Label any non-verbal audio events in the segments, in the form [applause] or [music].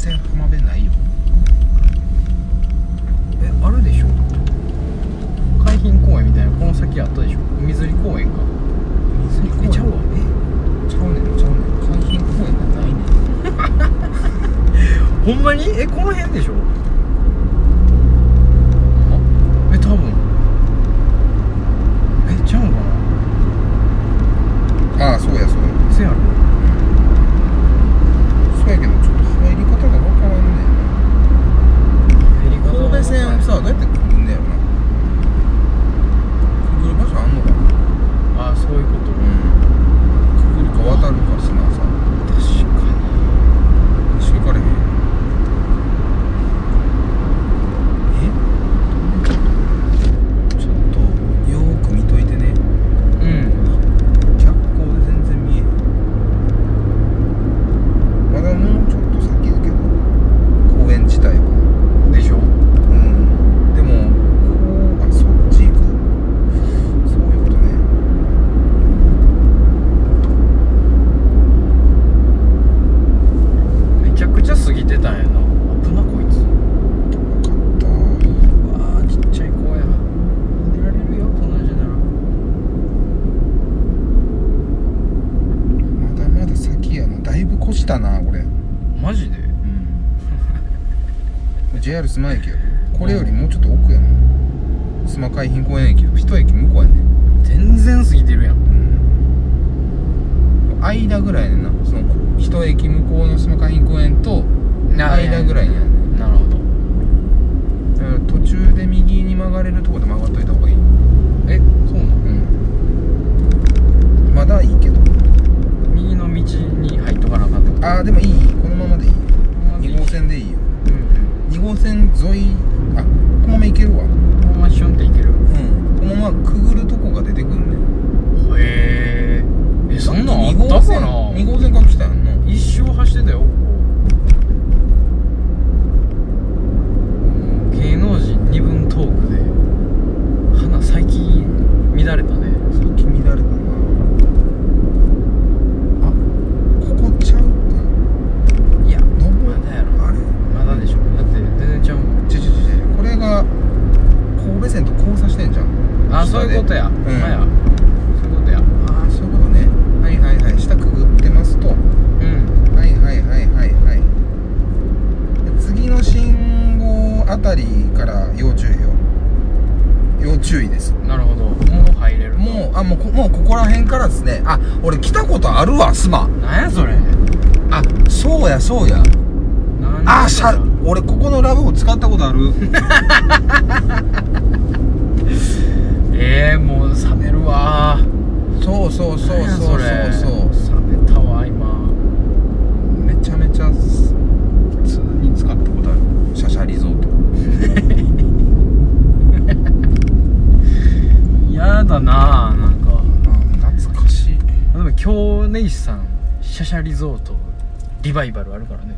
然浜辺ないよ。えあるでしょ。海浜公園みたいなこの先あったでしょ。海釣り公園か。水にえちゃうわ。え？ちゃうねんちゃうねん。海浜公園がないねん。[laughs] ほんまに？えこの辺でしょあえ多分えちゃうんかなああそうやそうやせやろそうやけどちょっと入り方がわからんねヘリん神戸線さどうやって来るんだよなくぐる場所あんのかなあそういうことうんくぐるか渡るか砂さ確かにし行かれへんえちょっとよーく見といてねうん逆光で全然見えへんまだもうちょっと先だけど公園自体はでしょうんでもこうあそっち行くそういうことねめちゃくちゃ過ぎてたんやな危なこいつ分かったわあちっちゃい子や寝られるよこんなんじゃならまだまだ先やなだいぶ越したなこれマジでうん JR 須磨駅やろこれよりもうちょっと奥やな須磨海浜公園駅一駅向こうやね全然過ぎてるやんうん間ぐらいやねんなその一駅向こうの須磨海浜公園と間ぐらいにある。なるほど。だから途中で右に曲がれるとこで曲がっといた方がいい。えそうなの？うん。まだいいけど。右の道に入っとかなあかんってこと？ああでもいい。このままでいい。2号線でいいよ。うん2号線沿いあこのまま行けるわ。うんこのままシュンっていける？うん。このままくぐるとこが出てくるねへええそんなんあ2ったかな？2号線から来たやんな一周走ってたよここ芸能人二分トークで花最近乱れたねさっき乱れたなあここちゃうかいや登まだやろあれまだでしょだって全然ちゃうもんちょちょちょこれが神戸線と交差してんじゃんあそういうことや、んほんまやそういうことやああそういうことねはいはいはい下くぐってますとうんはいはいはいはいはいで次の信号あたりから要注意よ要注意ですなるほどもう入れるもうあもうこもうここら辺からですねあ俺来たことあるわスマなんやそれあそうやそうやなんあしゃ俺ここのラブホ使ったことあるええー、もう冷めるわそうそうそうなんやそうそうれそう冷めたわ今めちゃめちゃす普通に使ったことあるシャシャリゾートやだななんかあ懐かしいでも今日ネイスさんシャシャリゾートリバイバルあるからね。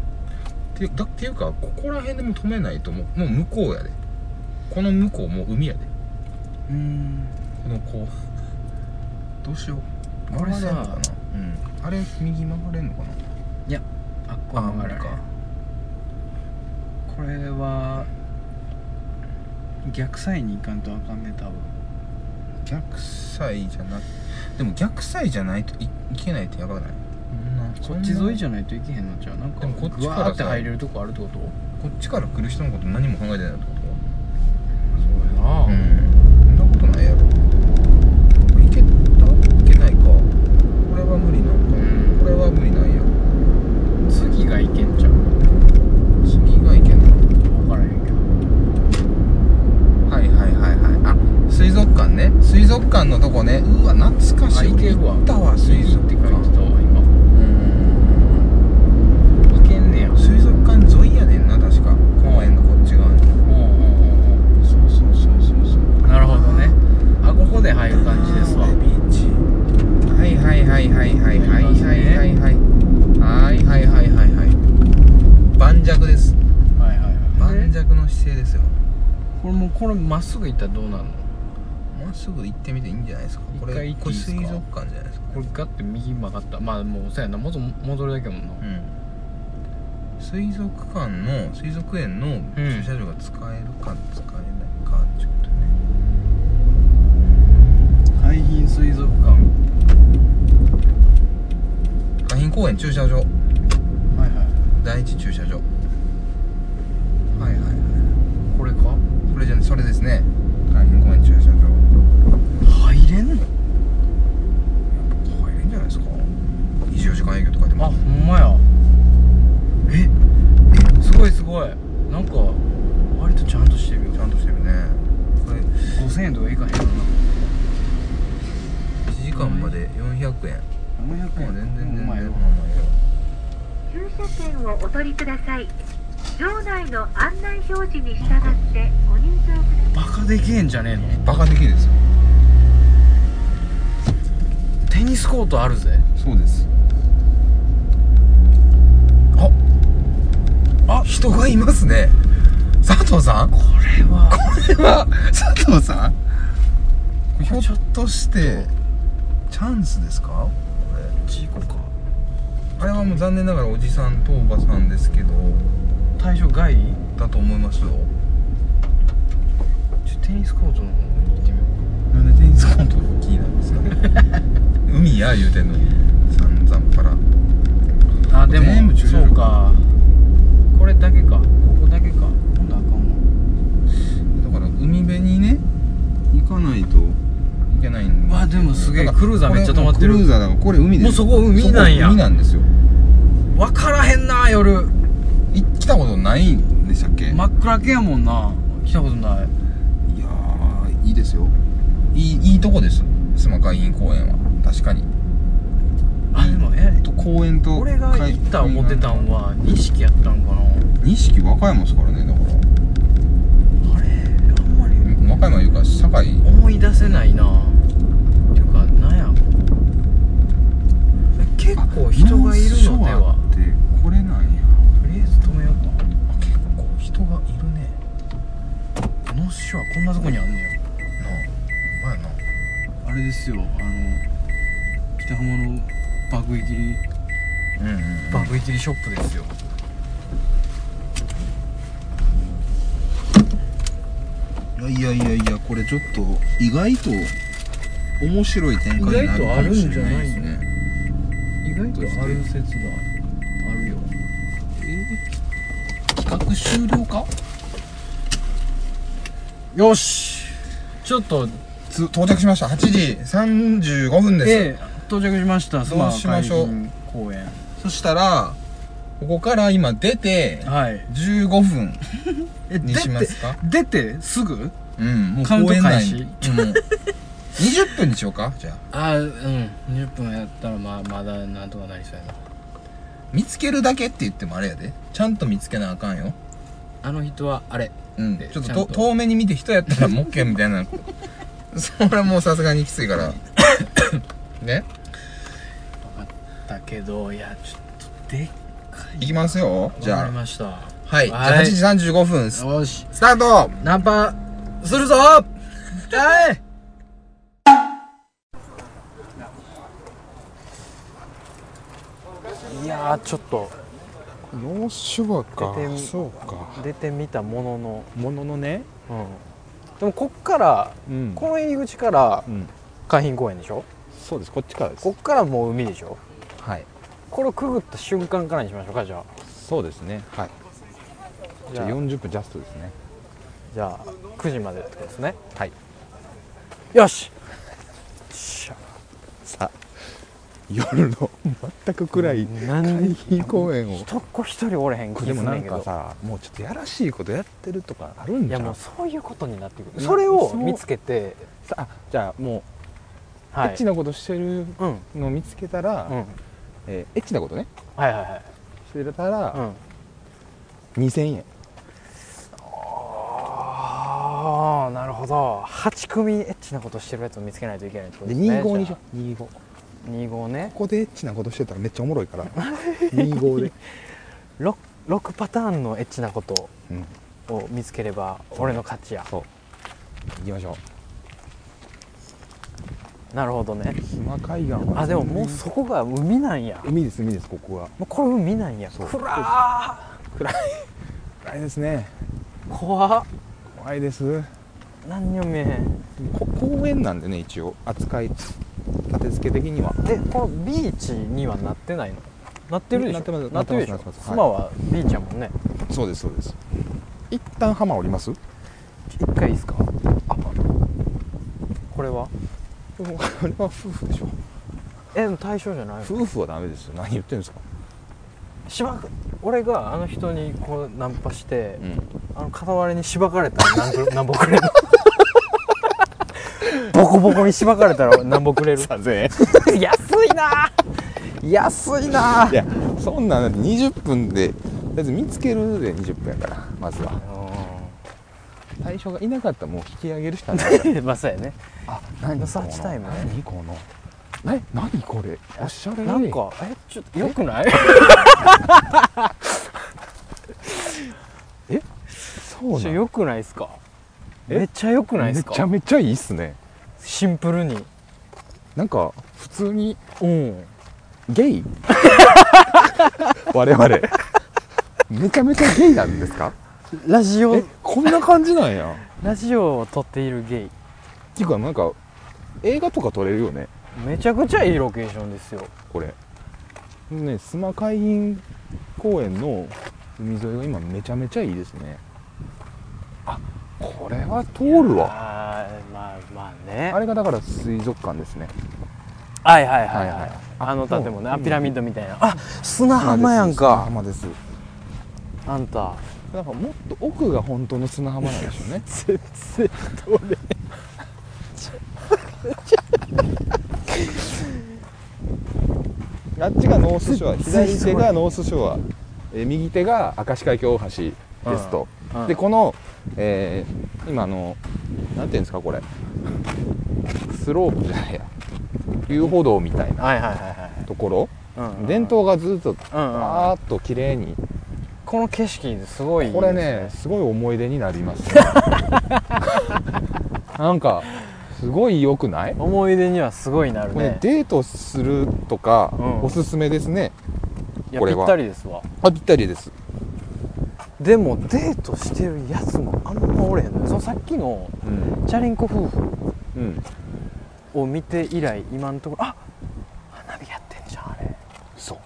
てだっていうかここら辺でも止めないともうもう向こうやで。この向こうもう海やで。うん。このこうどうしよう。これさ曲がれんのかな？うん。あれ右曲がれんのかな？いやあっこは曲がられ無理か。これは逆サイに行かんとあかんね多分逆サイじゃなでも逆サイじゃないといいけないってやばくない？こっち沿いじゃゃないといけへんのちゃうなんかでもこっちぐからさわーって入れるとこあるってこと？こっちから来る人のこと何も考えてないってこそうやな。とうん。そんなことないやろ。いけた？いけないか。これは無理なんか、うん。これは無理なんや。次がいけんちゃう次がいけない分からへんけどはいはいはいはいあ水族館ね。水族館のとこね。うわ懐かしい。あいけるわ行ったわ。水族って書いて館たわ今。うん。いけんねや。水族館沿いやねんな確か。公園のこっち側に。そうそうそうそうそうう。んなるほどね。あここで入る感じですわ。ビーチ。はいはいはいはいはいはいはいはいはい。はいはいはいはい。はい盤石です。はいはいはい。盤石の姿勢ですよ。これもうこれまっすぐ行ったらどうなるの？すぐ行ってみていいんじゃないですか。これ一回行ってこれいいですか？水族館じゃないですか。これガッて右曲がった。まあもうそうやな。も戻るだけやもんな。うん。水族館の水族園のん。駐車場が使えるか使えないかちょっとね。海浜水族館。海浜公園駐車場。はいはい。第一駐車場。はいはいはい。これか？これじゃそれですね。海浜公園駐車場入れんの入れんじゃないですか。24時間営業とかでも。あほんまや。え？えすごいすごい。なんか割とちゃんとしてるよ。ちゃんとしてるね。これ5000円とかいかへんよな。1時間まで400円。400まあ全然全然ほんまあまあ駐車券をお取りください。場内の案内表示に従ってご入場ください。バカでけえんじゃねえの？バカできですよテニスコートあるぜ。そうです。あ。あ人がいますね。佐藤さん？ここれは。れは佐藤さん？ひょっとしてチャンスですか？こ事故か。れあれはもう残念ながらおじさんとおばさんですけど対象外だと思いますよ。ちょテニスコートの方に行ってみよなんでテニスコート海や言うてんのに。散々パラ。あでも全部駐車場そうか。これだけか。ここだけか。今度あかんわ。だから海辺にね行かないといけないんわでもすげえ。クルーザーめっちゃ止まってる。クルーザーだからこれ海で。すもうそこ海なんや。そこ海なんですよ。分からへんな夜。い来たことないんでしたっけ、真っ暗けやもんな。来たことない。いやーいいですよ。いいいいとこです須磨海浜公園は。確かに。あでもえと公園と俺が行った思ってたんは錦やったんかな。錦和歌山ですからねだから。あれあんまり。和歌山いうか堺。思い出せないな。ていうかなんや。え結構人がいるのでは。ってこれなんやとりあえず止めようか。あ結構人がいるね。ノースショアこんなとこにあんねや。なあれですよあの北浜の爆撃りうんうん、爆撃りショップですよ。いやいやいやこれちょっと意外と面白い展開になるかもしれないですね。意外とある説があるよ。えー企画終了か？よし。ちょっとつ到着しました。8時35分です、ええ到着しました。どうしましょう？公園。そしたらここから今出てはい。15分えにしますか？出てすぐ？うんもう公園内に。うん。もう20分にしようか？じゃあ。あうん。20分やったらまあまだなんとかなりそうやな。見つけるだけって言ってもあれやで。ちゃんと見つけなあかんよ。あの人はあれ。うん。でちょっとと遠目に見て人やったらモッケみたいな [laughs] それはもうさすがにきついから。[laughs] ね？だけどいやちょっとでっかいいきますよ。じわかゃありました。はい。じゃあはい。8時35分スよし。スタート！ナンパするぞ！[laughs] はい。いやーちょっとノーシュアか。出てみそうか。出てみたものの、もののね。うん、でもこっからうん。この入り口からうん。海浜公園でしょ？そうです。こっちからです。こっからもう海でしょ？はい。これをくぐった瞬間からにしましょうかじゃあ。そうですね。はい。じゃあ。じゃあ40分ジャストですね。じゃあ9時までってことですね。はい。よし！しゃ。さあ夜の全く暗い何海浜公園を。一っ子一人おれへん気でもなんかさもうちょっとやらしいことやってるとかあるんじゃん。いやもうそういうことになってくる。なそれを見つけて。さあじゃあもう、はい。エッチなことしてるうんのを見つけたら、うん。えーエッチなことね。はいはいはい。してたら、うん。2000円。ああなるほど。8組エッチなことしてるやつを見つけないといけないってことでですね25にしよう。25こ25ね。こでエッチなことしてたらめっちゃおもろいから。[laughs] 25で。6, 6パターンのエッチなことうん。を見つければ俺の勝ちや。そう。行きましょう。なるほどね。須磨海岸はあでももうそこが海なんや。も海です海ですここがうこれ海なんや。そう。暗ー。暗い。暗いですね。怖っ。怖いです。何にも見えへん。こ公園なんでね一応。扱い立て付け的には。えこのビーチにはなってないの？なってるでしょ？なってますなってるでしょなってますなってます。スマはビーチやもんね。そうですそうです。一旦浜降ります？一回いいですか？あこれは？これは夫婦でしょ。え対象じゃない夫婦はダメですよ。何言ってるんですか？しばく俺があの人にこうナンパして、うん。あの片割れにしばかれたら何ぼくれるボコボコにしばかれたら [laughs] 何ぼくれる？3000円。[laughs] 安いな。安いな。いやそんなんだって20分でだって見つけるで20分やからまずは。対象がいなかったらもう引き上げるしかない。う [laughs] んまあそうやね。あ何サーチタイムね。何この？え何これ？おしゃれ。なんかえちょっとよくない？そうなよくないですか？え？めっちゃよくないですめかちゃめちゃいいっすねシンプルに。なんか普通にうん。ゲイ？[laughs] 我々。めちゃめちゃゲイなんですか？ラジオ。えこんな感じなんや。ラジオを撮っているゲイ。っていうかなんか映画とか撮れるよね。めちゃくちゃいいロケーションですよ。これ。ね須磨海浜公園の海沿いが今めちゃめちゃいいですね。あこれは通るわね。あれがだから水族館ですね。はいはいはいはい。い、ははい。あの建物ね。ああピラミッドみたいな。あ砂浜やん砂か浜です。あんた。だからもっと奥が本当の砂浜なんでしょうね。全然どれあっちがノースショア左手がノースショアえー右手が明石海峡大橋ですと、うんでこの、えー今のなんていうんですかこれスロープじゃないや。遊歩道みたいなはいはいはいはい。ところ、うんうん伝統がずっとうんうんバーッと綺麗に。この景色すごいこれねすごい思い出になりますね。[laughs] なんかすごい良くない？思い出にはすごいなるこれねデートするとか、うん。おすすめですね。これぴったりですわ。あぴったりですでもデートしてるやつもあんまおれへんのよ。そのさっきのうん、チャリンコ夫婦うん、を見て以来今のところあ花火やってんじゃんあれ。そう。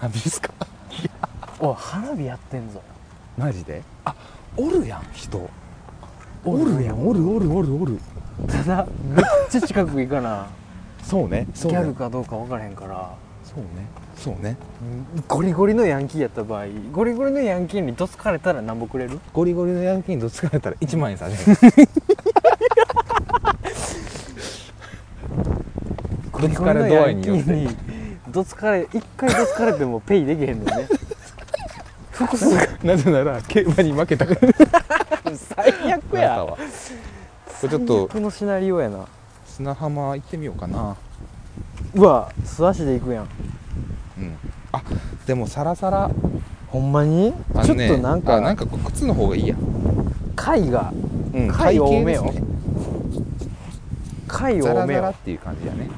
花火ですか？[laughs] おい花火やってんぞ。マジで？あおるやん人。おるおるやん。おるおるおるおる。ただめっちゃ近く行かな。そうねギそうね。ャルかどうか分からへんから。そうねそうね。ゴリゴリのヤンキーやった場合ゴリゴリのヤンキーにどつかれたら何ぼくれる？ゴリゴリのヤンキーにどつかれたら1万円差し上げますゴリゴリのどつかれ度合いによってどつかれ一回どつかれてもペイできへんのね。[laughs] 複数なぜなら競馬に負けたから。最悪や。は。これちょっと最悪のシナリオやな。砂浜行ってみようかな。うわ素足で行くやんあでもサラサラほんまに、ちょっあのねとなんかあなんかこう靴の方がいいや。貝がうん貝多めよ。ね。貝ザラ多めよ。ザラっていう感じやね。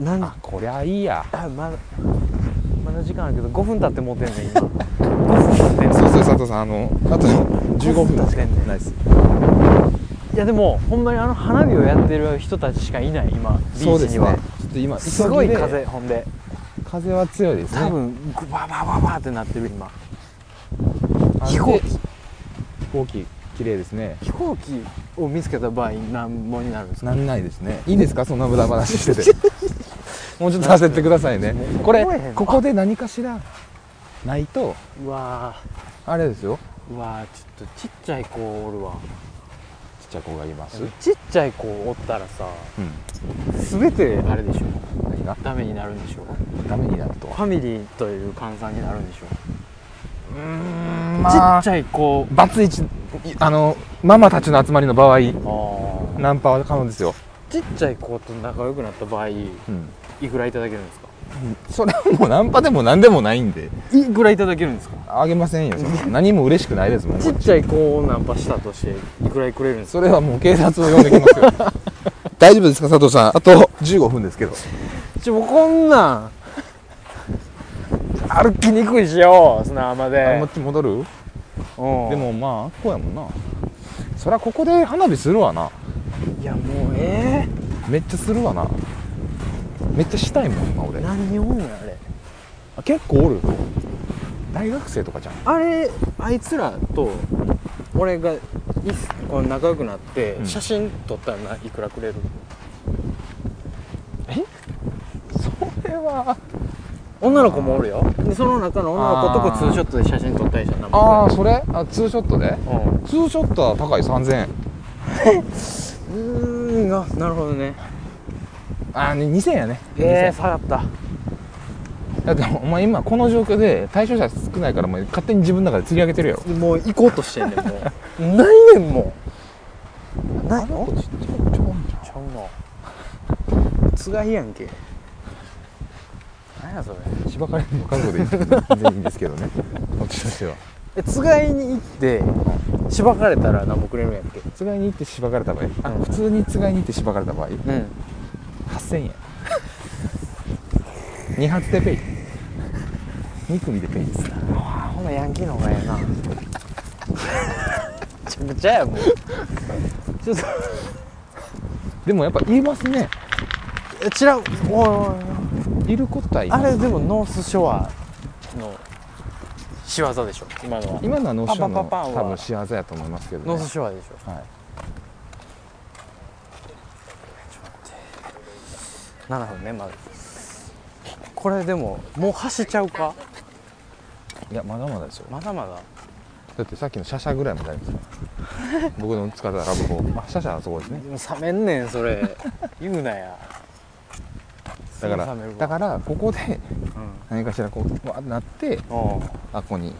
なんあこりゃいいや。あまだまだ時間あるけど5分経って持ってんねん今。5分経ってんねんそうそう佐藤さんあのあと15分経ってんねん。ナイス。いやでもほんまにあの花火をやってる人たちしかいない今ビそうですね。ーチにはちょっと今すごい風ほんで風は強いですね。多分グババババってなってる今。あ飛行機。で飛行機綺麗ですね。飛行機を見つけた場合何本になるんですか？なんないですね。いいんですか？そんな無駄話してて。[laughs] もうちょっと焦ってくださいね。これここで何かしらないとうわあれですよ。ーうわーちょっとちっちゃい子おるわ。ちっちゃい子がいます。ちっちゃい子おったらさうん。全てあれでしょ。何が？ダメになるんでしょ。ダメになるとファミリーという換算になるんでしょ。うーんちっちゃい子。バツイチあのママたちの集まりの場合ナンパは可能ですよ、ちっちゃい子と仲良くなった場合いうん、くらいただけるんですか？それはもうナンパでも何でもないんで。いくらいただけるんですか？あげませんよそんな。何も嬉しくないですもん [laughs] ちっちゃい子をナンパしたとしていくらいくれるんですか？それはもう警察を呼んできますよ。[laughs] 大丈夫ですか佐藤さん？あと15分ですけど。ちょこんなん。歩きにくいしよ砂浜あでこっち戻る？うん。でもまああっこやもんな。そりゃここで花火するわな。いやもうえ。めっちゃするわなめっちゃしたいもん今俺。え何人おんねんあれ。あ結構おる。大学生とかじゃん。あれあいつらと俺がいこう仲良くなってうん。写真撮ったらないくらくれる？それは。女の子もおるよ。でその中の女の子とこあー。ツーショットで写真撮ったりじゃんなん。ああそれ？あツーショットで？うん。ツーショットは高い3000円。[laughs] うーんあなるほどねああね2000円やね。ええ下がった。だってお前今この状況で対象者少ないからお前勝手に自分の中で釣り上げてるやろ。もう行こうとしてんねんもう。[laughs] ないねんもう。ないの？ちっちゃいちゃうな。つがいやんけ。何やそれ。しばかれるの覚悟で全然いいんですけどね。こっちとしては。えつがいに行ってしばかれたら何もくれるんやっけ？つがいに行ってしばかれた場合。あうん。普通につがいに行ってしばかれた場合。うん8000円。2発でペイ。2組でペイですあほなヤンキーの方がええな。めちゃくちゃやもう。ちょっと。でもやっぱ言いますね。えちらおいおいい。ることはいます。あれでもノースショアの仕業でしょ今のは。今のはノーショーのパンパ多分仕業やと思いますけどね。ノースショアでしょ。はい7分ねまずこれでももう走っちゃうか？いやまだまだですよ。まだまだ？だってさっきのシャシャぐらいまでありますよ。[laughs] 僕の使ったラブホまあシャシャはそこですね。冷めんねんそれ。言うなや。だからだからここでうん。何かしらこうわなってあここに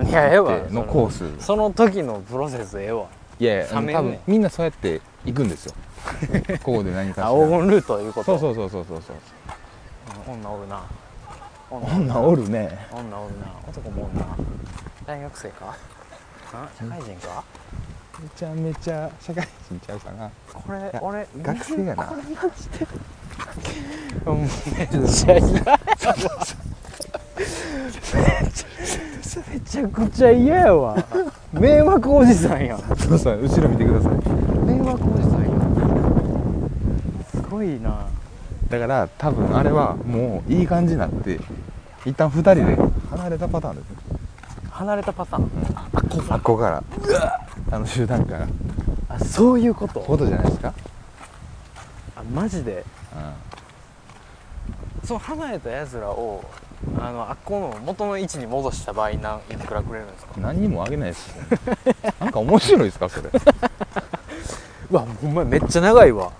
うんいやええわ。でのコース。その時のプロセスええわいやいや多分みんなそうやって行くんですよ。[laughs] ここで何かしら。あ黄金ルートいうこと？そうそうそうそうそう女おるな。女おるね女おるな。男もおるな。大学生か？あ？社会人か？めちゃめちゃ社会人ちゃうかな。これや俺学生やな。これマジで。うんめっちゃ嫌めちゃくちゃ嫌やわ。迷惑おじさんやん。そうそう後ろ見てください。迷惑おじさんやすごいな。だから多分あれはもういい感じになって一旦二人で離れたパターンです。ね離れたパターン。あっこから。あの集団から。あそういうこと？こことじゃないですか、あマジで？うその離れたやつらをあのあっこの元の位置に戻した場合何いくらくれるんですか？ん、何にもあげないですよ。[laughs] なんか面白いですかそれ？[laughs] うわほんまやめっちゃ長いわ。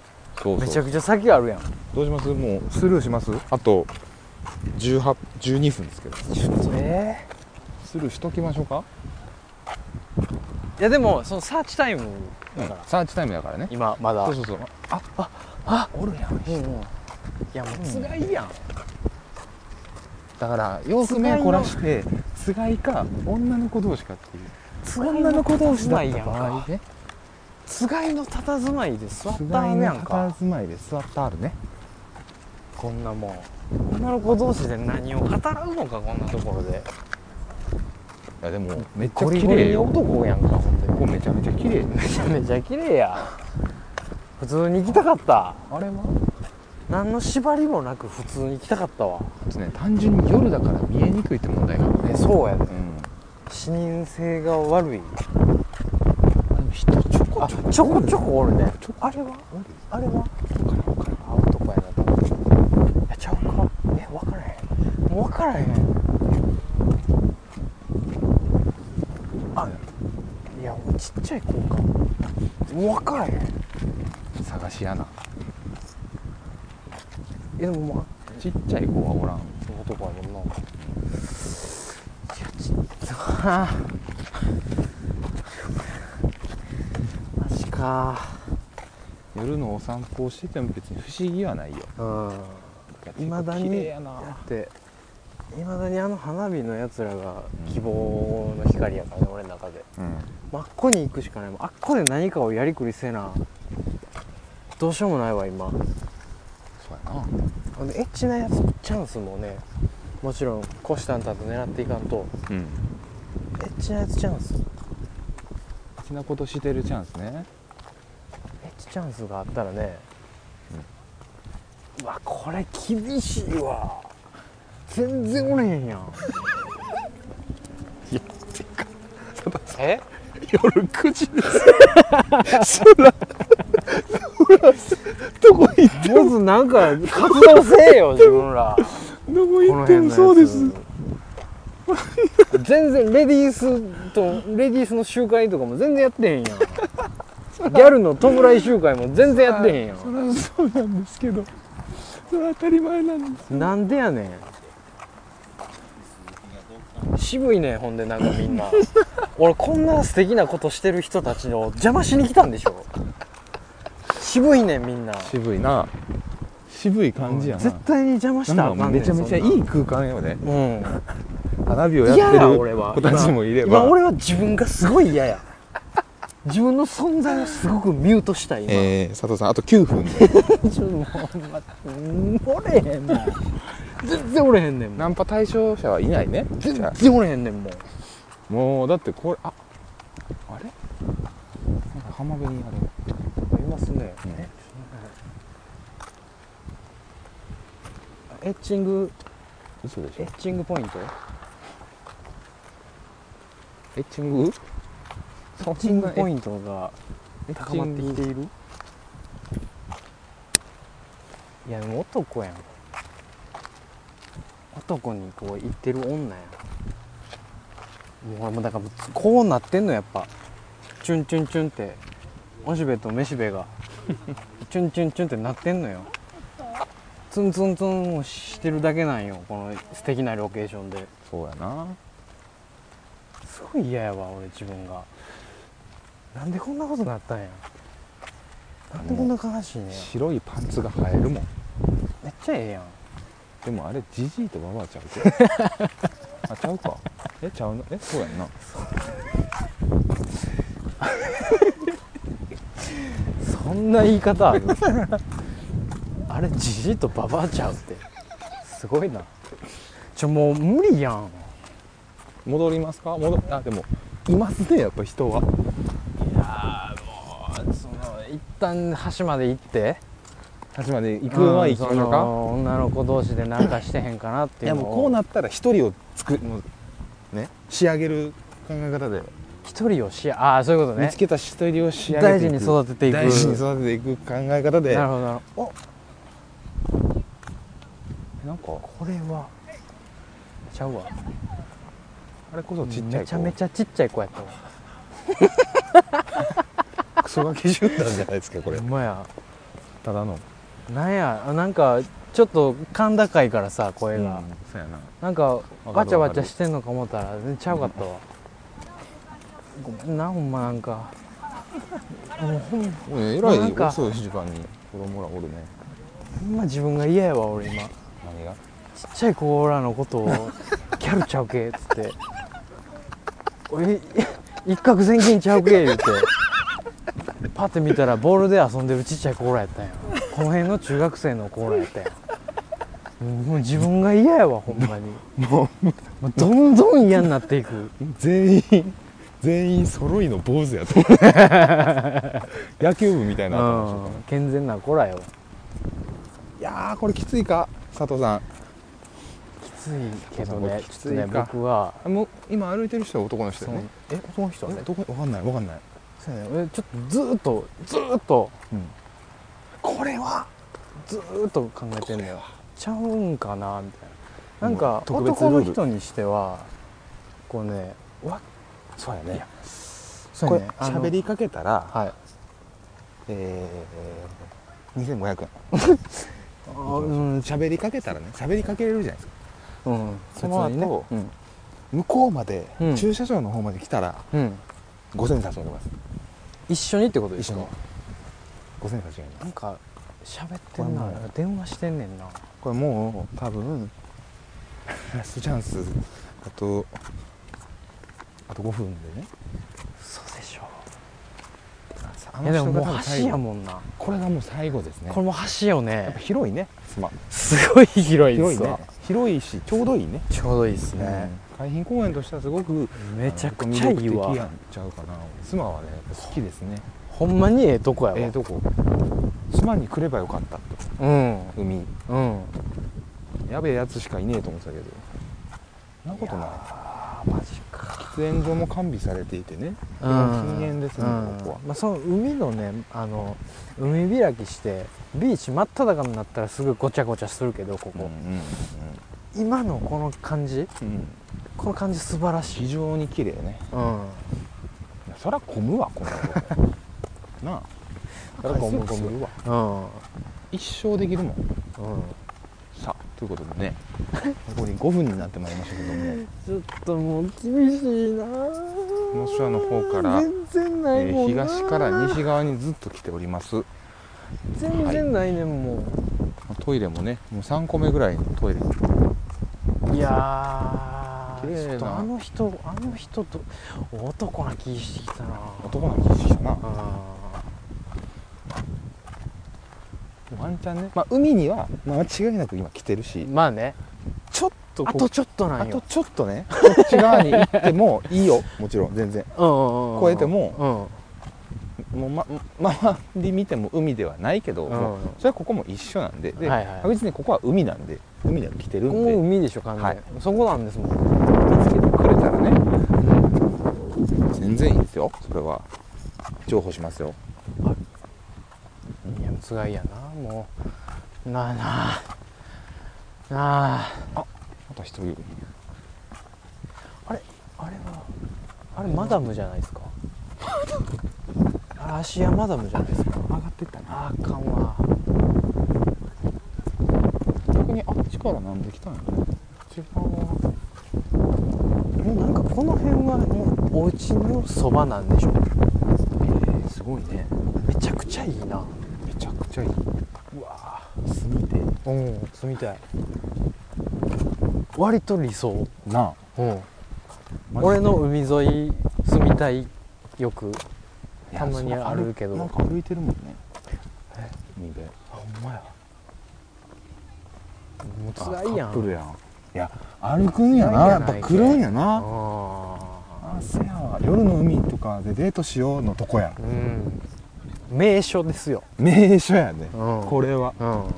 そうそう。めちゃくちゃ先あるやん。どうします？もうスルーします？あと18 12分ですけど。えスルーしときましょうか？いやでもそのサーチタイムうんだから、サーチタイムだからね。今まだ。そうそうそう。あああおるやん。うんうん。いやもうつがいやんだからよく目凝らしてつがいか女の子同士かっていう。つがいの子同士だった場合ね。つがいの佇まいで座っつたあるやんか。佇まいで座ってあるね。こんなもん。女の子同士で何を語らうのかこんなところで。いやでもめっちゃ綺麗よ。男やんかほんで。ここめちゃめちゃ綺麗。めちゃめちゃ綺麗や。普通に行きたかった。あれは？何の縛りもなく普通に行きたかったわ。あとね。単純に夜だから見えにくいって問題が。あるえそうやで。うん。視認性が悪い。でも人ちょこあちょこ。ちょこちょこおるね。あれは？あれは？あ男やなと思ういやちゃうか。え分からへん。もう分からへん。あいやちっちゃい子か。もう分からへん。探しやなえでもまあちっちゃい子はおらん。男やもんないやちょっとあマジか。夜のお散歩をしてても別に不思議はないよ。うんいまだにだって。いまだにあの花火のやつらが希望の光やからね、俺の中で、うん。まあ、あっこに行くしかない。あっこで何かをやりくりせな。どうしようもないわ今な。ほんでエッチなやつチャンスもねもちろん虎視眈々と狙っていかんと。うん。エッチなやつチャンス。エ好きなことしてるチャンスね。ッチチャンスがあったらね、うわこれ厳しいわ。全然おれへんやん。[laughs] いやてかえ？夜9時です [laughs] どこ行ってまずなんか活動せえよ自分ら。どここ行ってもそうです。全然レディースとレディースの集会とかも全然やってへんやん。ギャルの弔い集会も全然やってへんやそりゃそうなんですけど。それは当たり前なんです。んなんでやねん。渋いねんほんでなんかみんな。[laughs] 俺こんな素敵なことしてる人たちの邪魔しに来たんでしょ渋いねんみんな。渋いな。渋い感じやな。絶対に邪魔したらめちゃめちゃいい空間よね。うん。花火をや嫌ってるや俺は。子たちもいれば。今俺は自分がすごい嫌や。自分の存在をすごくミュートしたい今、えー、佐藤さんあと9分。で [laughs] ちょっともうほんまうんおれへんもん全然おれへんねんナンパ対象者はいないね。全然おれへんねんもんあ。もうだってこれああれ？なんか浜辺にあれいますね、エッチング嘘でしょ。エッチングポイント？エッチング？エッチングポインントがト高まってきている？いやでも男やん。男にこう言ってる女やん。もうだからこうなってんのやっぱ。チュンチュンチュンっておしべとめしべが [laughs] チュンチュンチュンってなってんのよ。ツンツンツンをしてるだけなんよこの素敵なロケーションで。そうやな。すごい嫌やわ俺自分が。なんでこんなことなったんや。なんでこんな悲しいねん白いパンツが映えるもん。めっちゃええやん。でもあれジジイとババアちゃうけ [laughs] あちゃうか。えちゃうの？えそうやんな [laughs] そんな言い方ある？あれじじいとババアちゃうって。すごいな。ちょもう無理やん。戻りますか？戻あでもいますねやっぱ人は。いやもうその一旦橋まで行って。端まで行くのは行きましょうそかの女の子同士でなんかしてへんかなっていやもういうのをこうなったら一人を作もうね仕上げる考え方で一人をしやああそういうことね。見つけた一人を仕上げていく。大事に育てていく。大事に育てていく考え方で。なるほど。なるほどおなんかこれはちゃうわ。あれこそちっちゃいめちゃめちゃちっちゃい子やったわ。ゃ [laughs] クソガキ集団じゃないですかこれ。ほんまや。ただの。なんやあなんかちょっと甲高いからさ声が、うんそうやな。なんかかるわちゃわちゃしてんのか思ったら全然ちゃうかったわ、ごめんなほんまなんか。[laughs] もうほんおいえらなんかい遅い時間に子供らおるね。ほんま自分が嫌やわ俺今。ちっ何が？ちゃい子らのことをギャルちゃうけっつって。俺一攫千金ちゃうけ言うて。パッて見たらボールで遊んでるちっちゃい子らやったんや。この辺の中学生の子らやったんや。もう自分が嫌やわほんまに。もうもうどんどん嫌になっていく。全員全員揃いの坊主やと。[laughs] 野球部みたいなうん。健全な子らよ。いやーこれきついか佐藤さん。きついけどね。きついか。僕は。あもう今歩いてる人は男の人だよねえ男の人はね。えどこわかんないわかんない。そうやね。俺ちょっとずーっとずーっと。うん。これはずーっと考えてんのよ。ちゃうんかなみたいな。なんか男の人にしてはこうねわそうやね。そうこれ喋りかけたらはい。えー、2500円。[laughs] あうん。喋りかけたらね喋りかけれるじゃないですか。うん。その後ねうん。向こうまで、うん。駐車場の方まで来たらうん。5000円差し上げます。一緒にってことですか？一緒に5000円差し上げます。なんか喋ってんな。電話してんねんな。これもう多分ラストチャンスあとあと5分でね。そうでしょいやでももう橋やもんな。これがもう最後ですね。これもう橋よね。ぱ広いねスマ。すごい広いで広いね。すわ広いしちょうどいいね。ちょうどいいですね、うん。海浜公園としてはすごくめちゃくちゃいいわ。ちゃうかな。妻はね好きですね。ほんまにええとこやわ、ええとこ。妻に来ればよかったと。うん。海。うん。やべえやつしかいねえと思ってたけど。そんなことない喫煙所も完備されていてね。うん。禁煙ですねうん。ここは。まあ、その海のねあの海開きしてビーチ真っ只中になったらすぐごちゃごちゃするけどここ、うんうん今のこの感じうん。うんこの感じ素晴らしい。非常に綺麗ね。うん。そら混むわこの [laughs] なあ。そら混む海水浴するわ。うん。一生できるもん。うんということでね。残り5分になってまいりましたけども。ちょっともう厳しいな。能代の方から全然ないえー東から西側にずっと来ております。全然ないねんもう。トイレもねもう3個目ぐらいのトイレ。いや綺麗な。ーちょっとあの人あの人と男な気してきたな。男の気してきたな。あワンチャンね、まあ、海にはまあ間違いなく今来てるし。ーまあね。ちょっとこあとちょっとなんよ。あとちょっとね。こっち側に行ってもいいよ。もちろん全然。うんうんうん超えてもうん。もうま周り見ても海ではないけど、うん。もうそれはここも一緒なんで。で、はいはい確実にここは海なんで海で来てるんもうで海でしょ完全、はい。そこなんですもん。見つけてくれたらね。全然いいですよ。それは。重宝しますよ。い。やつがいやなもうなあなあ。なあ。また一人いるあれはあれマダムじゃないですか？あれ芦屋マダムじゃないですか。上がってったなああかんわ。逆にあっちからなんで来たんや違うわもうなんかこの辺はもうお家のそばなんでしょえー、すごいね。めちゃくちゃいいな。めちゃいい。うわ住みてうん住みたい。割と理想な。あうん。俺の海沿い住みたい欲いやたまにあるけど。なんか歩いてるもんね。え海辺。あほんまや。もうつあらいやん。カップルやん。いや歩くんやな。やっぱ来るんやな。ああせやわ。夜の海とかでデートしようのとこや。うん名所ですよ、名所やね。うん、これは。うん。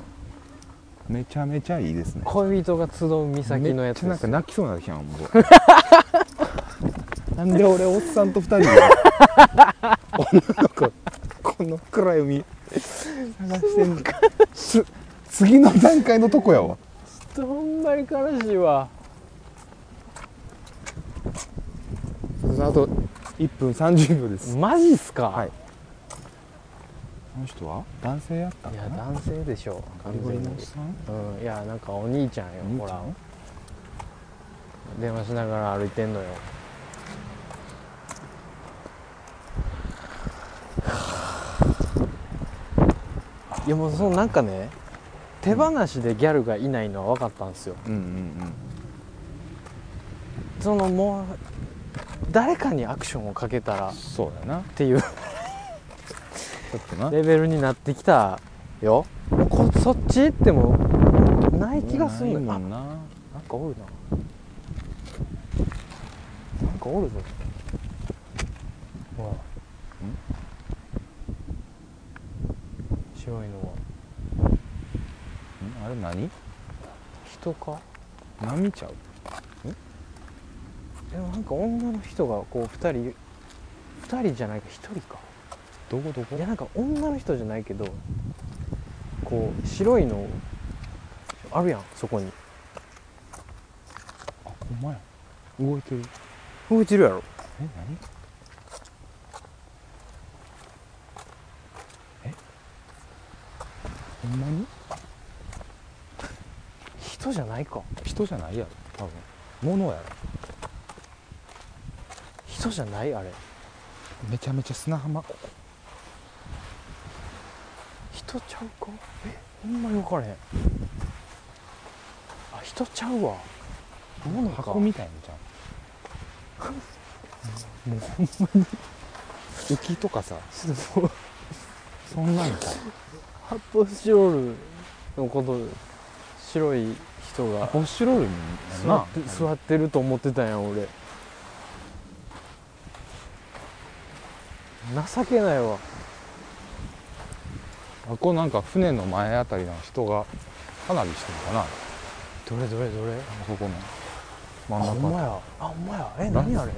めちゃめちゃいいですね。恋人が集う岬のやつめっちゃなんか泣きそうになってきたもんもう [laughs] なんで俺おっさんと二人で。女の子。この暗い海探してんの。つ次の段階のとこやわ。ほんまに悲しいわ。あと1分30秒です。マジっすか、はいこの人は男性やったいや男性でしょゴリゴリのおっさん？うん。いやなんかお兄ちゃんよほら。電話しながら歩いてんのよ。いやもうそのなんかね手放しでギャルがいないのは分かったんですよ。うんうんうん。そのもう誰かにアクションをかけたらっそうだな。ていうちょっとな。レベルになってきた。よ。こそっち行ってもない気がするんな。なんかおるな。なんかおるぞ。ほら白いのは。ん？あれ何？人か？波ちゃう？でもなんか女の人がこう二人二人じゃないか一人かどこどこ？いやなんか女の人じゃないけどこう白いのあるやんそこに。あほんまや。動いてる。動いてるやろ。え何？え？ほんまに？人じゃないか。人じゃないやろ多分。物やろ。人じゃない？あれ。めちゃめちゃ砂浜ここ人ちゃうか？えほんまに分からへん。あ人ちゃうわ。物か。箱みたいなのじゃん [laughs] もうほんまに。浮きとかさ。そんなんか発泡スチロールのこと白い人が。ポッシュロールに座な座ってると思ってたんや俺。情けないわあこうなんか船の前あたりの人が花火してるのかな。どれどれどれ？あそこの。あ真ん中。ほんまや。あほんまや。え何何あれ？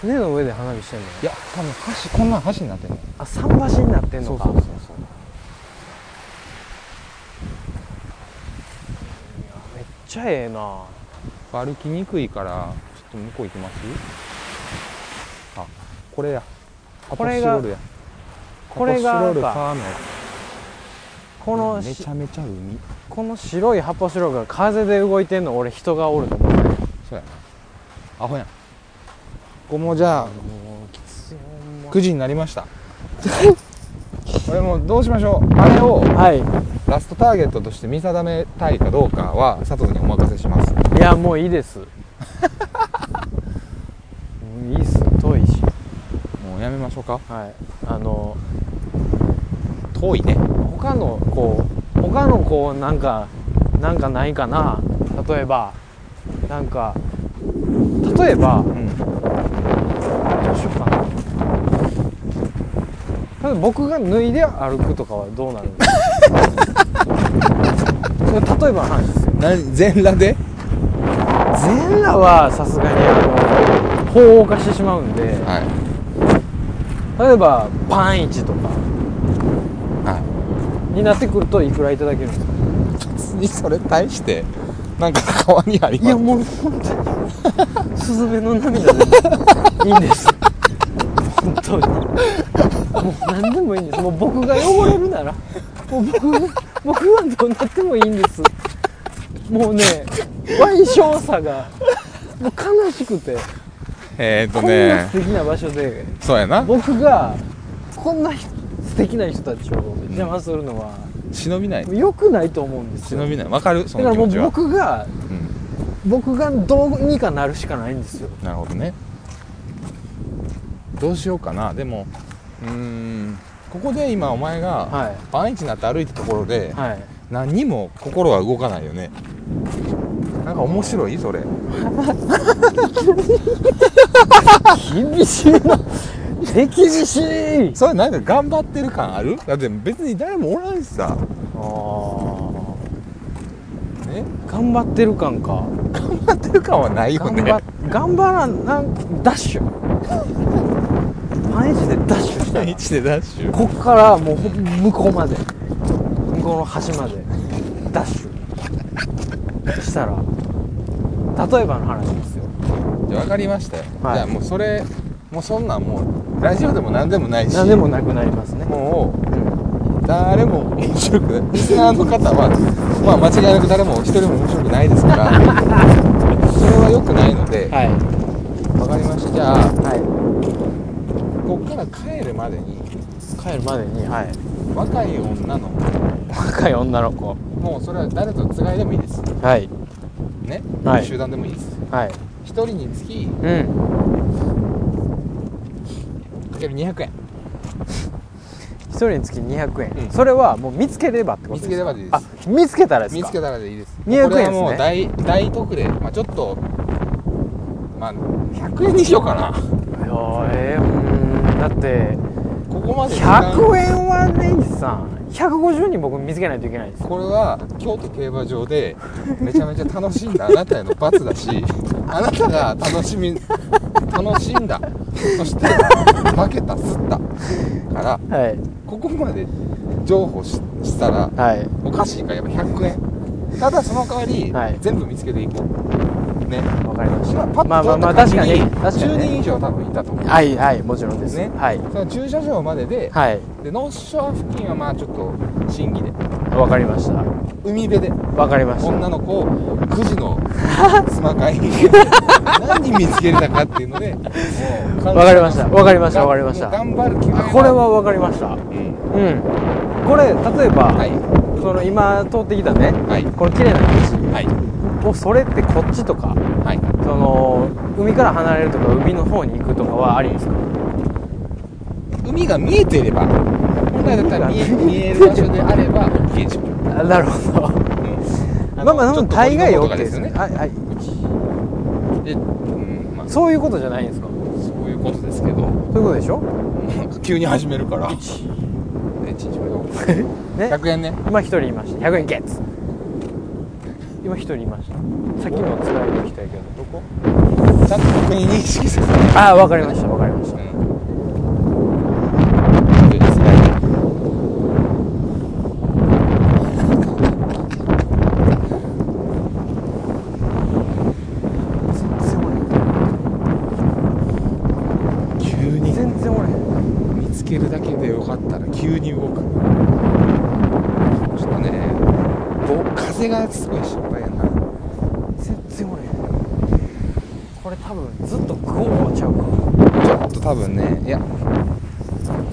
船の上で花火してんの？いや多分橋こんなん橋になってんの。あ桟橋になってんのか。そうそうそうそう。めっちゃええな。歩きにくいからちょっと向こう行きます？あこれや。これがこれがアポッシュロールフかァームやこのめちゃめちゃ海。この白い発泡スチロールが風で動いてんの俺人がおると思うねそうやな。アホやん。ここもじゃあもうきつい。ほんま9時になりました。これもうどうしましょう。あれをはい。ラストターゲットとして見定めたいかどうかは佐藤にお任せします。いやもういいです。もういいっす。遠いし。もうやめましょうか。はい。あの遠いね他のこう他のこうなんかなんかないかな。例えばなんか例えばうん。どうしようかな。例えば僕が脱いで歩くとかはどうなるんで [laughs] 例えばの話ですよ。何？全裸で？全裸はさすがにあの法を犯してしまうんではい。例えばパンイチとか。はになってくるといくらいただけるんですか？い別にそれ対してなんか川にあります。いやもう本当に。スズメの涙でいいんです。本当に。もう何でもいいんです。もう僕が汚れるなら。もう僕僕はどうなってもいいんです。もうね賠償さがもう悲しくて、えー、っとこんなね素敵な場所で。そうやな。僕がこんなひ素敵な人たちを邪魔するのは忍びない。良くないと思うんですよ。忍びない。わかる？そだからもうちは。僕がうん。僕がどうにかなるしかないんですよ。なるほどね。どうしようかな。でもうーんここで今お前がはい。パンイチになって歩いたところで、はい。何にも心は動かないよね。なんか面白い？それ。[laughs] 厳しいな手厳しい。それなんか頑張ってる感ある？だって別に誰もおらんしさ。あね？ー頑張ってる感か。頑張ってる感はないよね。頑張らんなんダッシュ。毎日でダッシュした。らパンイチでダッシュ。こっからもうほ向こうまで。向こうの端まで。ダッシュ。したら。例えばの話ですよ。じゃあ分かりましたよ、はい。じゃあもうそれもうそんなんもうラジオでも何でもないし。何でもなくなりますね。もう誰も面白くないリスナーの方はまあ間違いなく誰も一人も面白くないですから。[laughs] それは良くないので。はい。分かりました。じゃあはい。こっから帰るまでに。帰るまでにはい。若い女の若い女の子。もうそれは誰とつがいでもいいです。はい。ね、はい。集団でもいいです。はい。一人につきうん200円。一人につき200円、うん。それはもう見つければってことですか？見つければでいいです。あ見つけたらですか？見つけたらでいいです。200円これはもうです大大特例まあちょっとまあ100円にしようかな。いやえー、うーんだってここまで時間。100円はネイさん150人僕見つけないといけないですこれは京都競馬場でめちゃめちゃ楽しんだあなたへの罰だしあなたが楽しみ楽しんだ。[laughs] そして負けたすった。からはい。ここまで譲歩ししたらはい。おかしいからやっぱ100円ただその代わり、はい。全部見つけていこうね。わかりました。まあまあまあ確かに10確かにね。人以上多分いたと思う。はいはいもちろんです。ね。はい。その駐車場までで,、はい。でノースショア付近はまあちょっと審議で。わかりました。海辺で。わかりました。女の子を9時のスマ会に。何人見つけれたかっていうのでわかりました。わかりましたわかりました。頑張る気概これはわかりました。うん。うん。これ例えば、はい。その今通ってきたね。はい。この綺麗な道。はいそれってこっちとかはい。その海から離れるとか海の方に行くとかはありですか？海が見えてれば本来だったら見え見える。場所であれば OK でしょ、あなるほど。うん。まあまあ大概 OK とですね。はいはい。で、うんまあ、そういうことじゃないんですか？そういうことですけど。そういうことでしょ？急に始めるから。1にしましょう。ね。100 [laughs] 円ね。今一人いました100円ゲッツ今一人いました。さっきのつらいの人やけどどこ？ちゃんと確認認識させてああ分かりました分かりました。うん。けるだけでよかったら急に動く。ちょっとねぼ風がすごい心配やな全然おれへんこれ多分ずっとグオーちゃうか。ちょっと多分ねいや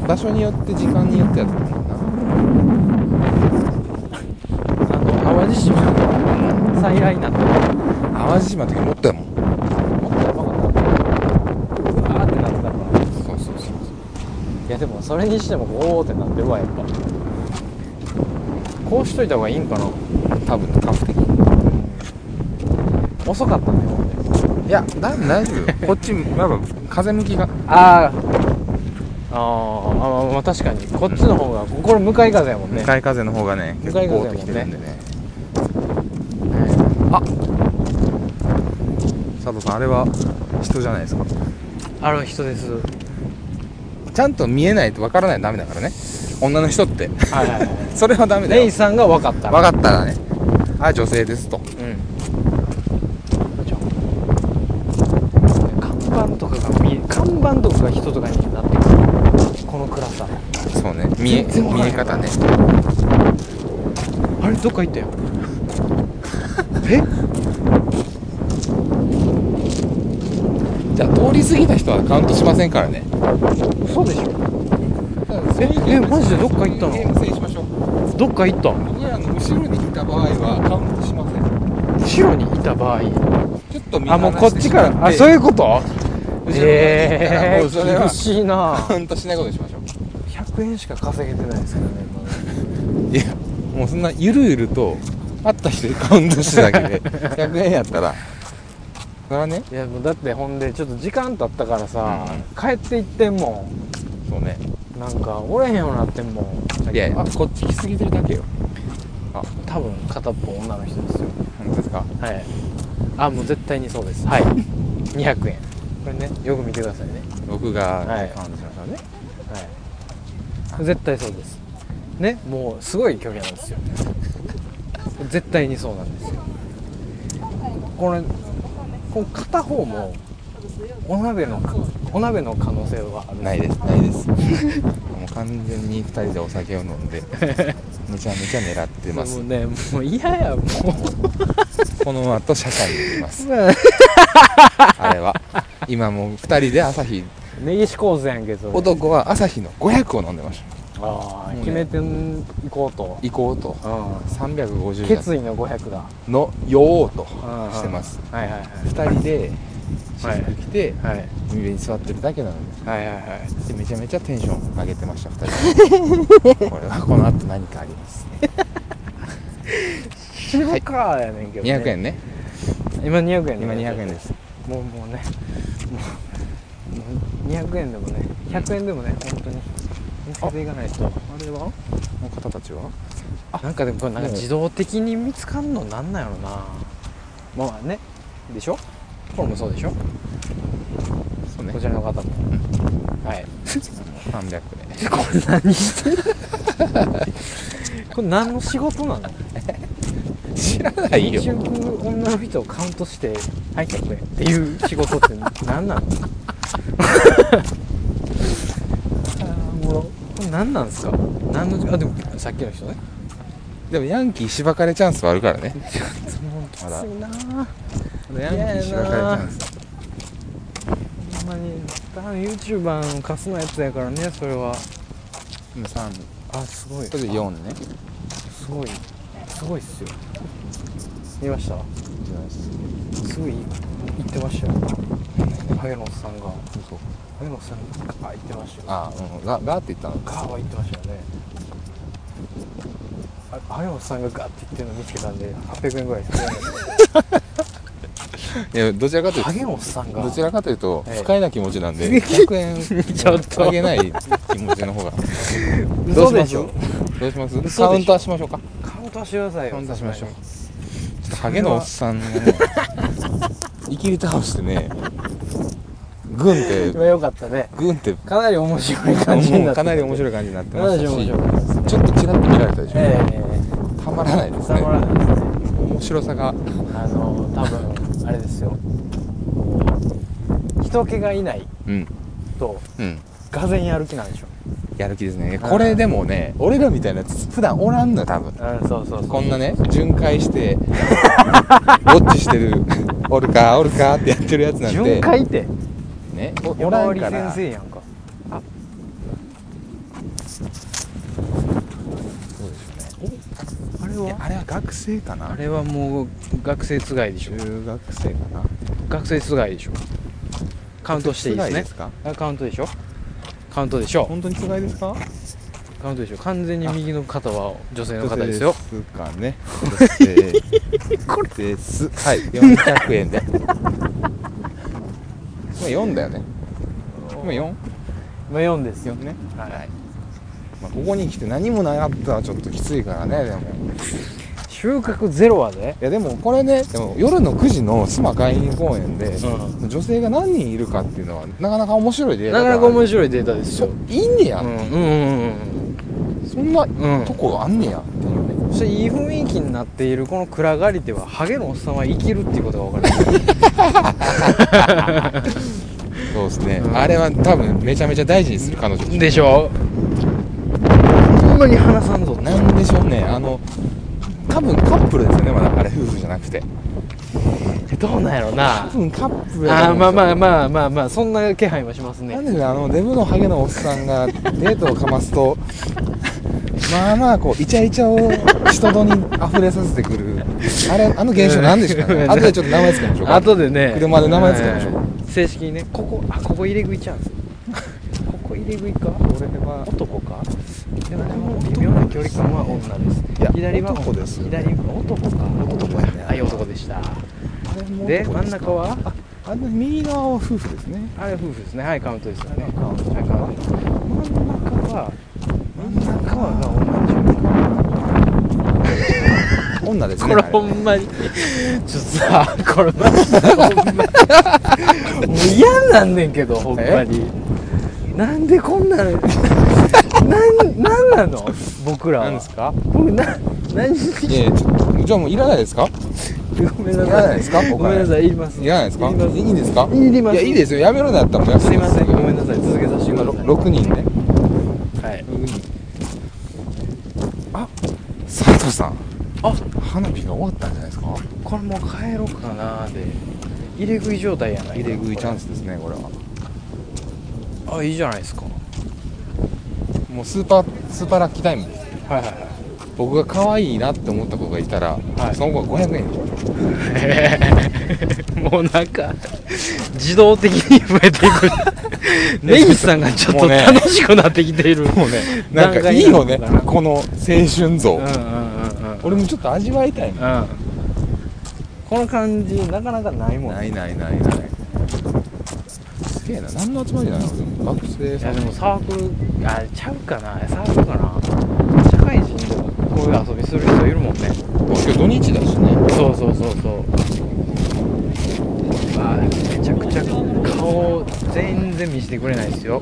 場所によって時間によってやと思うなあの淡路島が再来になっ淡路島の時もっとやもん。もっとやばかった。うわーってなってたから。そうそうそういやでもそれにしてもゴーってなってるわやっぱ。こうしといた方がいいんかな。多分ねカフ的遅かったいやだ大丈夫よ。[laughs] こっちやっぱ風向きが。あー。あーあーまあ確かに。こっちの方がこれ向かい風やもんね。向かい風の方がね向かい結構風てきてるんでねあ佐藤さんあれは人じゃないですか？ある人です。ちゃんと見えないとわからないとダメだからね。女の人って。はいはいはい。[laughs] それはダメだよ。レイさんが分かった。分かったらね。あ女性ですと。うん3番とか人とかになってくるこの暗さ。そうね。見え見え方ね。あれどっか行ったよ。え？じゃあ通り過ぎた人はカウントしませんからね。そうでしょ。ええマジでどっか行ったの？どっか行ったの？後ろにいた場合はカウントしません。後ろにいた場合。ちょっとあもうこっちから。あそういうこと？ええ [laughs] もうそれは厳しいな。カウントしないことにしましょう。100円しか稼げてないですからねいやもうそんなゆるゆると会った人にカウントしただけで [laughs] 100円やったら。それはね。いやもうだってほんでちょっと時間経ったからさ、う帰って行ってんもそうね。んなんかおれへんようになってんもん。いやいや。あこっち来すぎてるだけよ。あ。多分片っぽ女の人ですよ。本当ですか？はい。あもう絶対にそうです。はい。[laughs] 200円これねよく見てくださいね。僕が。はい。カウントしましょうね。はい。絶対そうです。ねもうすごい距離なんですよ。絶対にそうなんですよ。これこの片方もお鍋のお鍋の可能性はある。ないです。ないです。[laughs] もう完全に2人でお酒を飲んで [laughs] めちゃめちゃ狙ってます。もうねもう嫌やもう。この後社会に出ます。[laughs] あれは今もう2人で朝日根岸構図やんけど男は朝日の500を飲んでました。ああね。決めてん行こうと。行こうと。うん。350決意の500だ。の酔おうとうんしてます。はいはい2人で私服着てはい。はい海辺に座ってるだけなのにはいはいはい。でめちゃめちゃテンション上げてました2人。で [laughs] これはこの後何かあります [laughs] 渋かやねんけど、ね。200円ね。今200円ね今200円です。もうもうね。もうもう200円でもね100円でもね本当に。見せていかないと。あれは？この方たちは？なんかでもこれなんか自動的に見つかんのなんなんやろな。まあね。でしょ？これもそうでしょ？そうね。こちらの方も。はい。300円。[laughs] これ何してる？[laughs] これ何の仕事なの？知らないよ。一億女の人をカウントしてはい100円っていう仕事って [laughs] 何なのあーもうこれ何なんですか？何のあでもさっきの人ね。でもヤンキーしばかれチャンスはあるからね。もうきついな。まだヤンキーしばかれチャンス。ほんまに多分 YouTuber のカスのやつやからねそれは。今3あすごい。これで4ね。すごいすごいっすよ。見ました？すごい言ってましたよ。ハゲのおっさんが。そうハゲのおっさんがあ言ってましたよ。あうん。ガガーって言ったのガーは言ってましたよね。あハゲのおっさんがガーって言ってるの見つけたんで800円ぐらいです。いやどちらかというとどちらかというとええ。不快な気持ちなんで [laughs] 100円ちょっと。[laughs] あげない気持ちの方が。嘘でしょ。どうします？カウンターしましょうかカウンターしてくださいよカウンターしましょう。さちょっとハゲのおっさんがね [laughs] いきり倒してねグンってすがに今良かったねグンってかなり面白い感じになってもうかなり面白いい感じになってましたし。ねちょっとちらっと見られたでしょ、えたまらないですね。えたまらないですね。面白さが。あの多分あれですよ。人気がいないうん。とうん。がぜんやる気なんでしょやる気ですね。これでもね俺らみたいなやつ普段おらんのよ多分。うんそうそうそう。こんなね巡回してウォッチしてる [laughs] おるかおるかってやってるやつなんて。巡回って？ねおおらんから。先生やんか。そうですよね。あれいやあれは学生かな。あれはもう学生つがいでしょ。中学生かな。学生つがいでしょ。カウントしていいですね。つがいですか？あカウントでしょカウントでしょ本当につがいですか？カウントでしょ完全に右の方は女性の方ですよ。女性かね。こ [laughs] れです。はい。400円で。今4だよね。今 4? 今4ですよ。4ね。はい。まあ、ここに来て何もなかったらちょっときついからねでも収穫ゼロはでいやでもこれねでも夜の9時の須磨海浜公園で、う女性が何人いるかっていうのはなかなか面白いデータなかなか面い白いデータですそよいいんねや、うんうんうんうん。そんなうん。とこあんねやっていうね、そしていい雰囲気になっているこの暗がりではハゲのおっさんは生きるっていうことが分かる。そうですね、うんあれは多分めちゃめちゃ大事にする彼女。でしょ。ほんまに話さんぞ。なんでしょうね。あの多分カップルですよねまだ。あれ夫婦じゃなくて。どうなんやろな。多分カップルあーまあまあまあまあまあそんな気配はしますね。なんでねあのデブのハゲのおっさんがデートをかますと [laughs] まあまあこうイチャイチャを人戸に溢れさせてくる。あれあの現象なんでしょうかね。うん。後でちょっと名前つけましょうか。後でね。車で名前つけましょうはい正式にねここあここ入れ食いチャンスここ入れ食いか？俺は男か？でも微妙な距離感は女ですいや左は男です左は男か。男やねはい男でした。で真ん中は？ああの右側は夫婦ですね。あれ夫婦ですね。はいカウントですよね。はいカウント。真ん中は？真ん中はが同じ女ですね。これあほんまに。ちょっとさこれマジでほんま [laughs] もう嫌なんねんけど。ほんまになんでこんなの？[laughs] なんなんなの？僕らは。何ですか？僕な何？いやいやちょっとじゃあもういらないですか？ごめんないさい。らないですか？ごめんなさいいります。いらないですか？いります。いいんですか？いります。いやいいですよ。やめろなやったらもうすいませんごめんなさい。続けさせてください6人ね。はい。6人。あ佐藤さん。あ。花火が終わったんじゃないですか？これもう帰ろうかなで入れ食い状態やない入れ食いチャンスですねこれはあいいじゃないですか。もうスーパースーパーラッキータイム。ですはいはいはい。僕が可愛いなって思った子がいたら、はい。その子は500円。[laughs] もうなんか自動的に増えていく。[laughs] 根岸さんがちょっと楽しくなってきている。もうねな。んかいいよねこの青春像、うんうんうんうん。俺もちょっと味わいたいなうん。この感じなかなかないもんないないないない。すげえな。何の集まりなの学生さん。いやでもサークルあちゃうかな。サークルかな。社会人でもこういう遊びする人いるもんね。今日土日だしね。そうそうそうそう。あめちゃくちゃ顔全然見せてくれないですよ。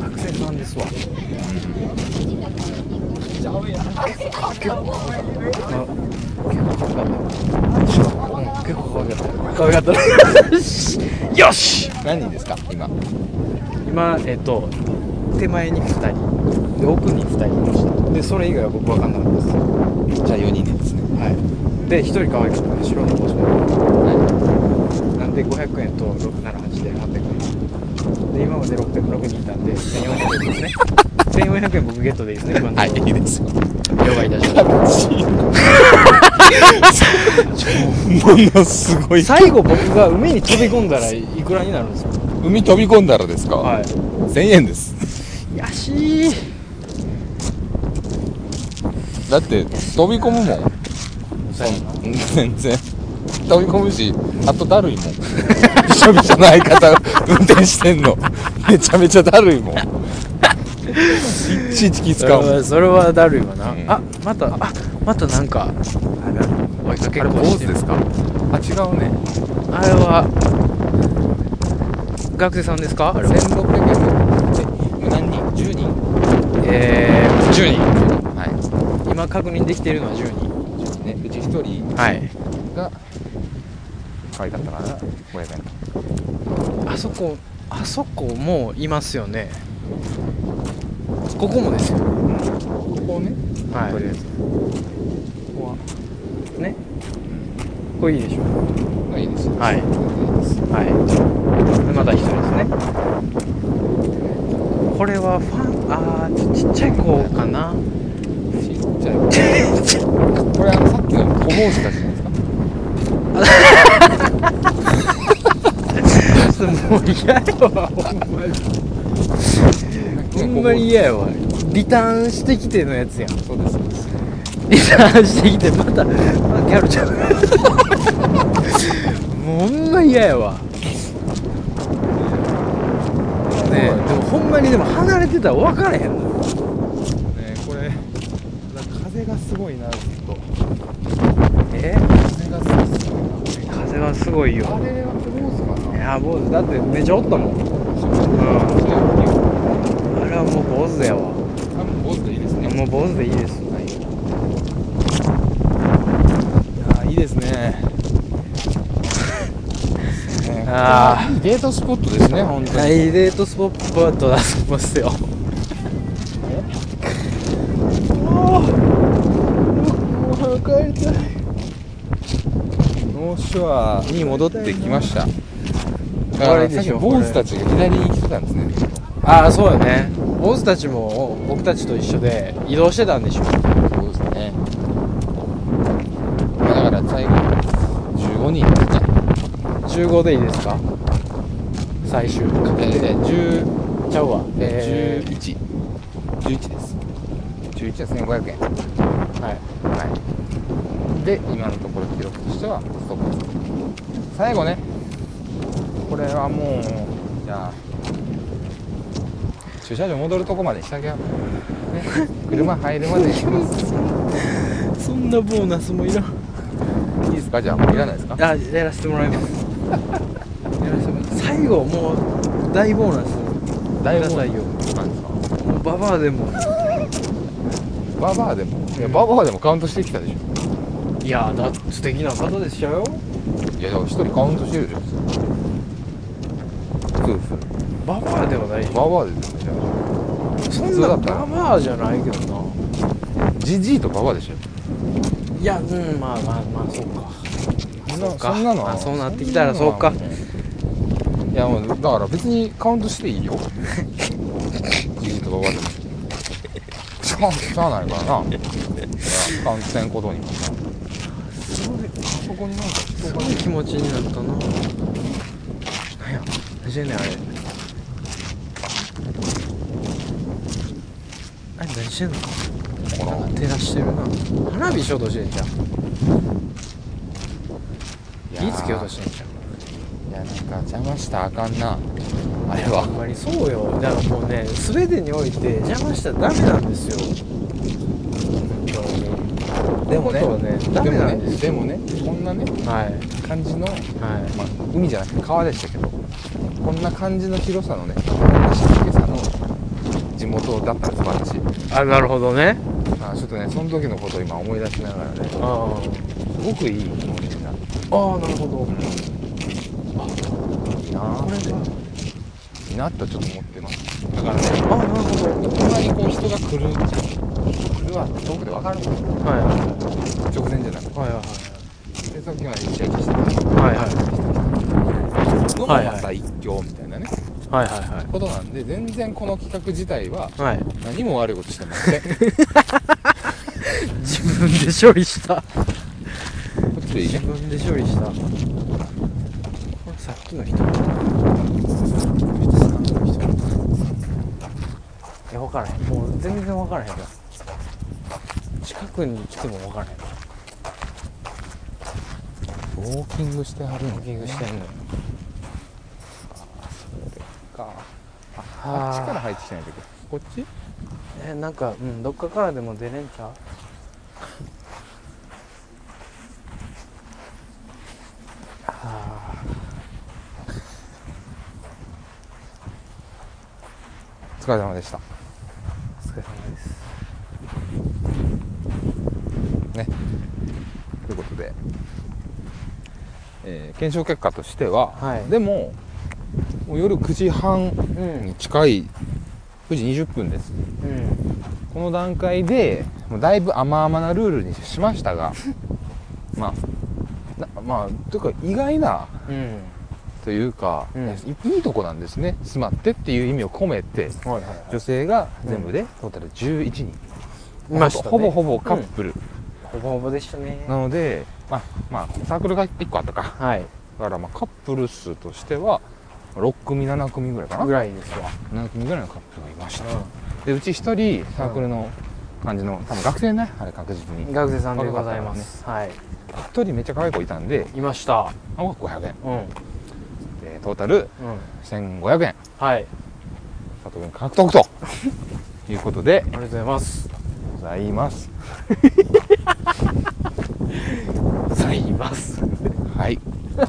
学生さんですわ結構可愛かった可愛かったよし何人ですか今今えっと手前に2人で奥に2人いましたでそれ以外は僕分かんなかったですじゃあ4人でですねはいで1人可愛かった白の帽子のはなんで500円と678で800円で今まで606人いたんで1400円ですね1400円僕ゲットでいいですね。今のところいいです。よ了解いたしま [laughs] ものすごい。最後僕が海に飛び込んだらいくらになるんですか？海飛び込んだらですか、はい。1000円です。やしい。だって飛び込むもん。そうやな全然。飛び込むしあとだるいもん。[laughs] びしょびしょの相方運転してんの。めちゃめちゃだるいもんいちいち気そ使うもん。れはそれはだるいわな、うん。あまたあまたなんか追いかけっこしてですか？あ違うね。あれは学生さんですか？あれは。1600円。え何人？10人？えー、10人。はい。今確認できているのは10人。ね。うち1人はい。が可愛かったかな500円あそこあそこもいますよねここもですよ。ここをね。はい。とりあえずここね。これいいでしょ。はあいいです。よはい。はい。でまた一人ですね。これはファンあーちちっちゃい子かな。ちっちゃい [laughs] これあのさっきのお坊主たちじゃないですか？もう嫌やわほんまに。ほんまに嫌やわ。リターンしてきてのやつやん。そうです。そうですリターンしてきてまたまたギャルちゃんもう。[laughs] ほんま嫌やわ。ねえでもほんまにでも離れてたら分からへんの。ねこれ風がすごいなずっと。え？風がすごいな風はすごいよ。あれは坊主かいや坊主。だってめちゃおったもん。うんなあれはもう坊主やわ。多分坊主でいいですね。もう坊主でいいです。はい。いいいですね。[laughs] ねあー。いいデートスポットですね本当に、はいデートスポットだと思いますよ。帰りたいノーショアに戻ってきました。だあれでしょ坊主たちが左に来てたんですね。ああそうよね坊主たちも僕たちと一緒で移動してたんでしょそうですね。だから最後15人ですね15でいいですか？最終えー、10ちゃうわ。ええー、11 11です。11は1500円。ー、はい。はい。で今のところ記録としてはストップです。最後ね。これはもうじゃあ駐車場戻るとこまでしてあげよう、ね、車入るまでしますそんなボーナスもいらん。いいですか？じゃあもういらないですか？あやらせてもらいます。やらせてもらいます。最後もう大ボーナス。大くださいよなんですか？もうババアでも。ババアでも？いやババアでもカウントしてきたでしいやだ素敵な方でしたよ。ょいやだから一人カウントしてるでしょ。夫婦ババアではない。ババアですよ。ねそんなババアじゃないけどな。あジジイとババアでしょ。いやうんまあまあまあそうか。そんなそうか。そんなのあそうなってきたらそうか。そんなのはもういやもうだから別にカウントしていいよ。ジジイとババアでも。しゃあしゃあないからな。カウントせんことにもなあそこになんかすごい気持ちになったな。何や何してんねんあれあれ何してんのほらなんか照らしてるな花火しようとしてんじゃん。火つけようとしてんじゃん。いやなんか邪魔したらあかんな。あれは。ほんまにそうよ。だからもうね全てにおいて邪魔したらダメなんですよ。でもねダメなんですでもねでもね。こんなねはい感じの、はいまあ、海じゃなくて川でしたけどこんな感じの広さのねこんな静けさの地元だったんです私あなるほどね。あちょっとねその時のことを今思い出しながらね。すあ。ごくいい気持ちになってあああなるほど。いいなこれーって。がいいなとちょっと思ってます。だからね。あなるほど。こんなにこう人が来る来るわって遠くで分かるんですよ。はいはい。直前じゃなくて。はいはいでさっきまでイチャイチャしてた。はいはい。のもはいはい。また一興みたいなね、はいはいはことなんで全然この企画自体はいはい。何も悪いことしてません。こ [laughs] 自分で処理した。っちでいいね。自分で処理した。これさっきの人。さっきの人いや分からへん。もう全然分からへんから近くに来ても分からへん。ウォーキングしてはるウォーキングしてんのよか。あっちから入ってきてないとこっち？えなんかうんどっかからでも出れんちゃう？[laughs] はお疲れ様でした。あお疲れ様です。ね。ということで、えー検証結果としては、はい。でももう夜9時半うん。に近い9時20分です。うん。この段階でもうだいぶ甘々なルールにしましたが [laughs] まあなまあというか意外なうん。というか、うん。いいいとこなんですね「住まって」っていう意味を込めてはいはい女性が全部でトータル11人、いましたね。ほぼほぼカップル、ほぼほぼでしたね。なので、まあ、まあサークルが1個あったか。はい。だからまあカップル数としては6組7組ぐらいかな？ぐらいですわ。7組ぐらいのカップルがいました、でうち1人サークルの感じの多分学生ね？あれ確実に。学生さんでございます、はい。1人めっちゃ可愛い子いたんで。いました。青が500円うんうん。でトータル1500円。はい。佐藤君獲得と。[laughs] いうことで。ありがとうございます。ございます。[laughs] ございます。はい [laughs]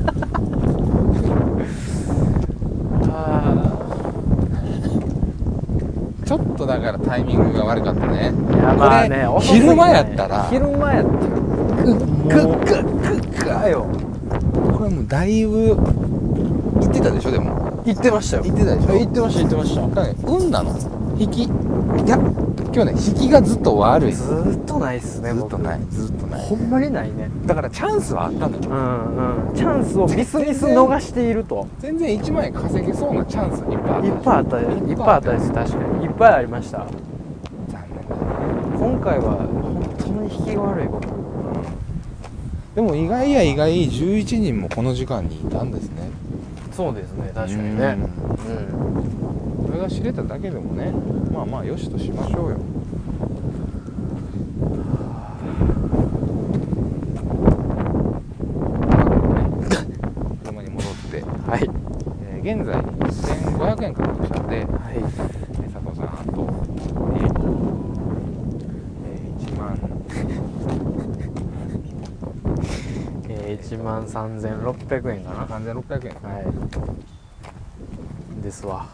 あちょっとだからタイミングが悪かったね。ーいやまあね昼間やったら昼間やったらグッグッグッグッよこれもうだいぶ言ってたでしょでも言ってましたよ言ってたでしょ言ってました言ってましただからね運なの引きいや今日ね引きがずっと悪いずっとないっすねっとないずっとない僕ほんまにないね。だからチャンスはあったのよう。んうん。チャンスをミスミス逃していると。全然1万円稼げそうなチャンスいっぱいあった。いっぱいあったいっぱいあったです。確かに。いっぱいありました。残念今回は本当に引きが悪い僕でも意外や意外11人もこの時間にいたんですね。そうですね。確かにね。うん。それが知れただけでもねまあまあよしとしましょうよ車に戻って、はいえー現在1500円獲得したので、はい。えー佐藤さんあとえー1万。えー、1万 [laughs] 3600円かな。3600円。はい。ですわ